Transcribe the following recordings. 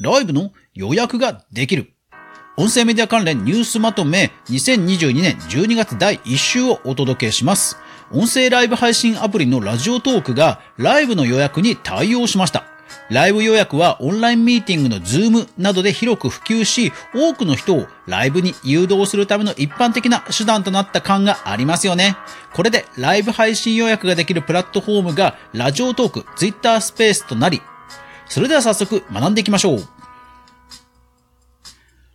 ライブの予約ができる。音声メディア関連ニュースまとめ2022年12月第1週をお届けします。音声ライブ配信アプリのラジオトークがライブの予約に対応しました。ライブ予約はオンラインミーティングのズームなどで広く普及し、多くの人をライブに誘導するための一般的な手段となった感がありますよね。これでライブ配信予約ができるプラットフォームがラジオトーク、ツイッタースペースとなり、それでは早速学んでいきましょう。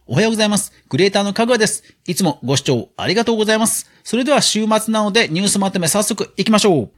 おはようございます。クリエイターのかぐわです。いつもご視聴ありがとうございます。それでは週末なのでニュースまとめ早速行きましょう。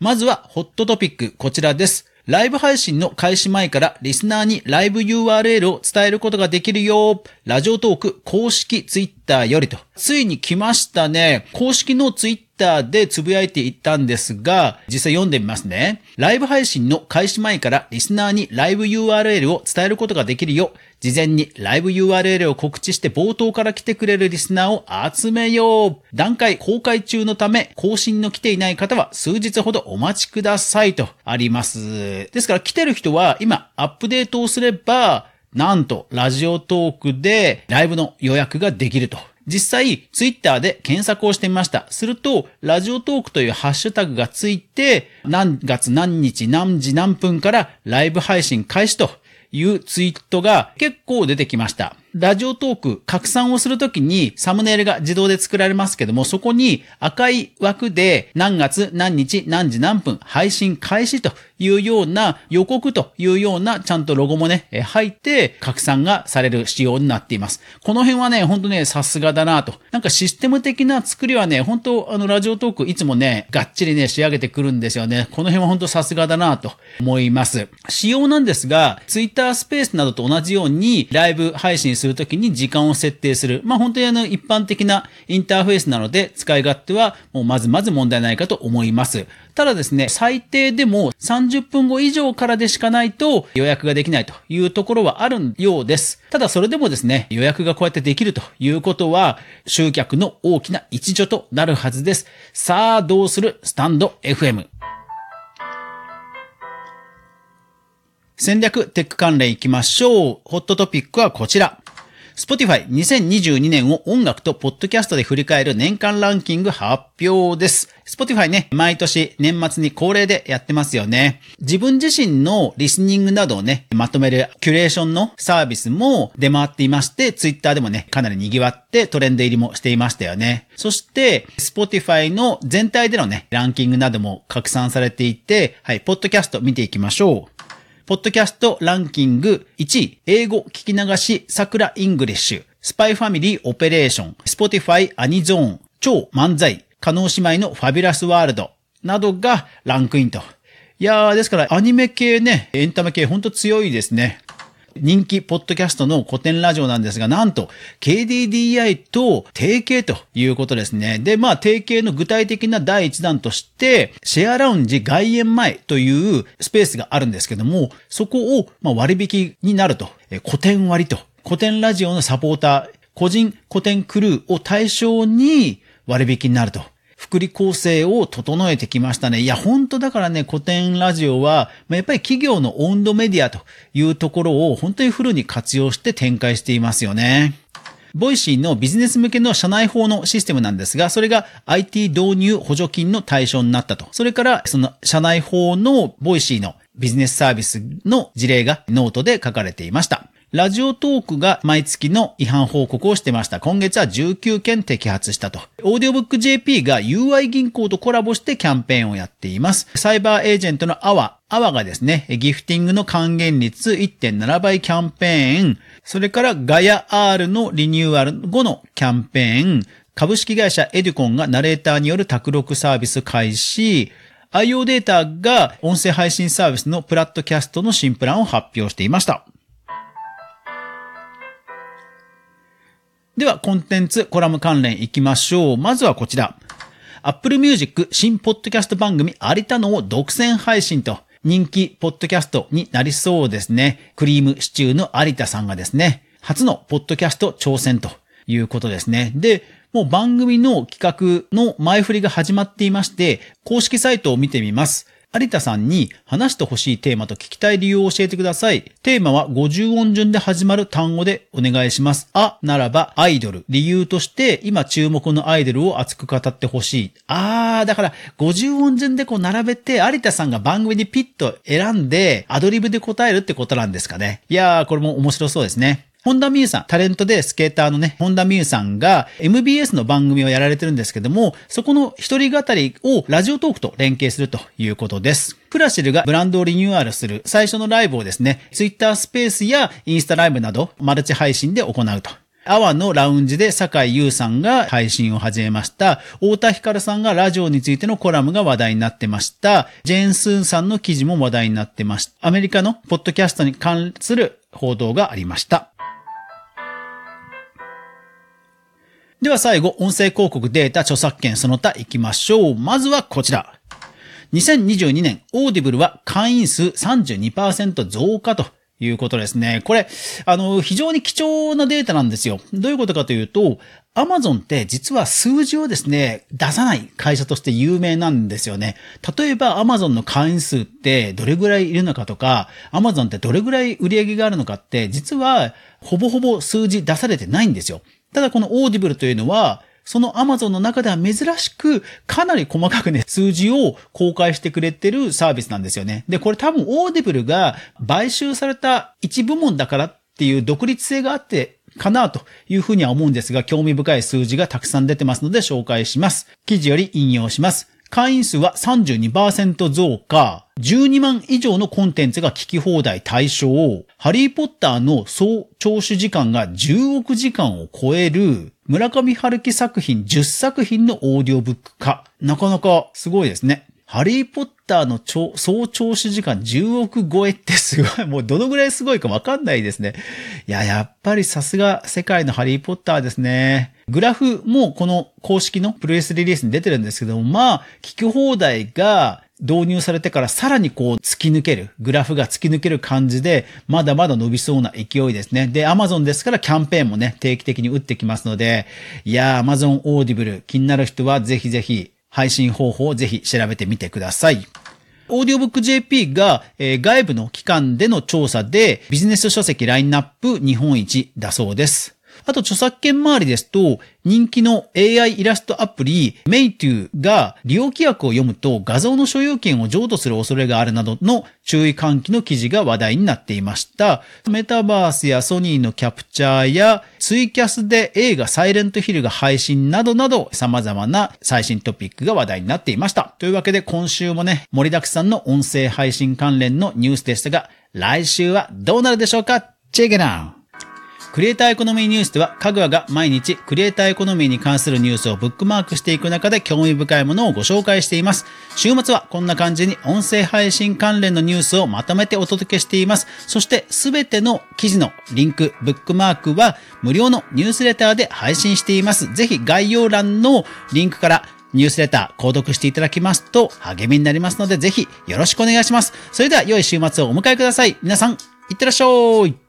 まずはホットトピックこちらです。ライブ配信の開始前からリスナーにライブ URL を伝えることができるよ。ラジオトーク公式ツイッターよりと。ついに来ましたね。公式のツイッターでつぶやいていったんですが、実際読んでみますね。ライブ配信の開始前からリスナーにライブ URL を伝えることができるよう。事前にライブ URL を告知して冒頭から来てくれるリスナーを集めよう。段階公開中のため、更新の来ていない方は数日ほどお待ちくださいとあります。ですから来てる人は今アップデートをすれば、なんと、ラジオトークでライブの予約ができると。実際、ツイッターで検索をしてみました。すると、ラジオトークというハッシュタグがついて、何月何日何時何分からライブ配信開始というツイートが結構出てきました。ラジオトーク拡散をするときにサムネイルが自動で作られますけども、そこに赤い枠で何月何日何時何分配信開始というような予告というようなちゃんとロゴもね、入って拡散がされる仕様になっています。この辺はね、ほんとね、さすがだなと。なんかシステム的な作りはね、本当あのラジオトークいつもね、がっちりね、仕上げてくるんですよね。この辺は本当さすがだなと思います。仕様なんですが、ツイッタースペースなどと同じようにライブ配信するときに時間を設定する。まあ本当にあの一般的なインターフェースなので使い勝手はもうまずまず問題ないかと思います。ただですね、最低でも30分後以上からでしかないと予約ができないというところはあるようです。ただそれでもですね、予約がこうやってできるということは集客の大きな一助となるはずです。さあ、どうする？スタンド FM。戦略テック関連いきましょう。ホットトピックはこちら。Spotify 2022年を音楽とポッドキャストで振り返る年間ランキング発表です。Spotify ね、毎年年末に恒例でやってますよね。自分自身のリスニングなどをね、まとめるキュレーションのサービスも出回っていまして、Twitter でもね、かなり賑わってトレンド入りもしていましたよね。そして、Spotify の全体でのね、ランキングなども拡散されていて、はい、ポッドキャスト見ていきましょう。ポッドキャストランキング1位、英語聞き流し、桜イングリッシュ、スパイファミリーオペレーション、スポティファイアニゾーン、超漫才、叶姉妹のファビュラスワールド。などがランクインと。いやー、ですからアニメ系ね、エンタメ系ほんと強いですね。人気ポッドキャストの古典ラジオなんですが、なんと KDDI と提携ということですね。で、まあ提携の具体的な第一弾として、シェアラウンジ外苑前というスペースがあるんですけども、そこをま割引になると、え古典割と、古典ラジオのサポーター、個人古典クルーを対象に割引になると。福利構成を整えてきましたね。いや、本当だからね、古典ラジオは、やっぱり企業の温度メディアというところを本当にフルに活用して展開していますよね。ボイシーのビジネス向けの社内報のシステムなんですが、それが IT 導入補助金の対象になったと。それから、その社内報のボイシーのビジネスサービスの事例がノートで書かれていました。ラジオトークが毎月の違反報告をしてました。今月は19件摘発したと。オーディオブック JP が UI 銀行とコラボしてキャンペーンをやっています。サイバーエージェントのアワ、アワがですね、ギフティングの還元率1.7倍キャンペーン、それからガヤ R のリニューアル後のキャンペーン、株式会社エデュコンがナレーターによる卓録サービス開始、IO データが音声配信サービスのプラットキャストの新プランを発表していました。では、コンテンツ、コラム関連いきましょう。まずはこちら。Apple Music 新ポッドキャスト番組有田のを独占配信と人気ポッドキャストになりそうですね。クリームシチューの有田さんがですね、初のポッドキャスト挑戦ということですね。で、もう番組の企画の前振りが始まっていまして、公式サイトを見てみます。有田さんに話してほしいテーマと聞きたい理由を教えてください。テーマは50音順で始まる単語でお願いします。あならばアイドル。理由として今注目のアイドルを熱く語ってほしい。あー、だから50音順でこう並べて有田さんが番組にピッと選んでアドリブで答えるってことなんですかね。いやー、これも面白そうですね。本田美優さん、タレントでスケーターのね、本田美優さんが MBS の番組をやられてるんですけども、そこの一人語りをラジオトークと連携するということです。クラシルがブランドをリニューアルする最初のライブをですね、Twitter スペースやインスタライブなどマルチ配信で行うと。アワのラウンジで坂井優さんが配信を始めました。太田光さんがラジオについてのコラムが話題になってました。ジェーン・スーンさんの記事も話題になってました。アメリカのポッドキャストに関する報道がありました。では最後、音声広告データ著作権その他行きましょう。まずはこちら。2022年、オーディブルは会員数32%増加ということですね。これ、あの、非常に貴重なデータなんですよ。どういうことかというと、アマゾンって実は数字をですね、出さない会社として有名なんですよね。例えばアマゾンの会員数ってどれぐらいいるのかとか、アマゾンってどれぐらい売り上げがあるのかって、実はほぼほぼ数字出されてないんですよ。ただこのオーディブルというのは、そのアマゾンの中では珍しく、かなり細かくね、数字を公開してくれてるサービスなんですよね。で、これ多分オーディブルが買収された一部門だからっていう独立性があってかなというふうには思うんですが、興味深い数字がたくさん出てますので紹介します。記事より引用します。会員数は32%増加、12万以上のコンテンツが聞き放題対象、ハリーポッターの総聴取時間が10億時間を超える、村上春樹作品10作品のオーディオブック化。なかなかすごいですね。ハリーポッターの総聴取時間10億超えってすごい、もうどのぐらいすごいかわかんないですね。いや、やっぱりさすが世界のハリーポッターですね。グラフもこの公式のプレスリリースに出てるんですけども、まあ、聞き放題が導入されてからさらにこう突き抜ける、グラフが突き抜ける感じで、まだまだ伸びそうな勢いですね。で、Amazon ですからキャンペーンもね、定期的に打ってきますので、いやー、Amazon Audible 気になる人はぜひぜひ配信方法をぜひ調べてみてください。オーディオブック JP が、えー、外部の機関での調査でビジネス書籍ラインナップ日本一だそうです。あと著作権周りですと、人気の AI イラストアプリ、メイトゥが利用規約を読むと画像の所有権を譲渡する恐れがあるなどの注意喚起の記事が話題になっていました。メタバースやソニーのキャプチャーやツイキャスで映画サイレントヒルが配信などなど様々な最新トピックが話題になっていました。というわけで今週もね、盛りだくさんの音声配信関連のニュースでしたが、来週はどうなるでしょうか？チェケナウクリエイターエコノミーニュースでは、かぐわが毎日クリエイターエコノミーに関するニュースをブックマークしていく中で興味深いものをご紹介しています。週末はこんな感じに音声配信関連のニュースをまとめてお届けしています。そしてすべての記事のリンク、ブックマークは無料のニュースレターで配信しています。ぜひ概要欄のリンクからニュースレター購読していただきますと励みになりますのでぜひよろしくお願いします。それでは良い週末をお迎えください。皆さん、いってらっしゃい